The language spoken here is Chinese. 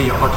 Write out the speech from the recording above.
以后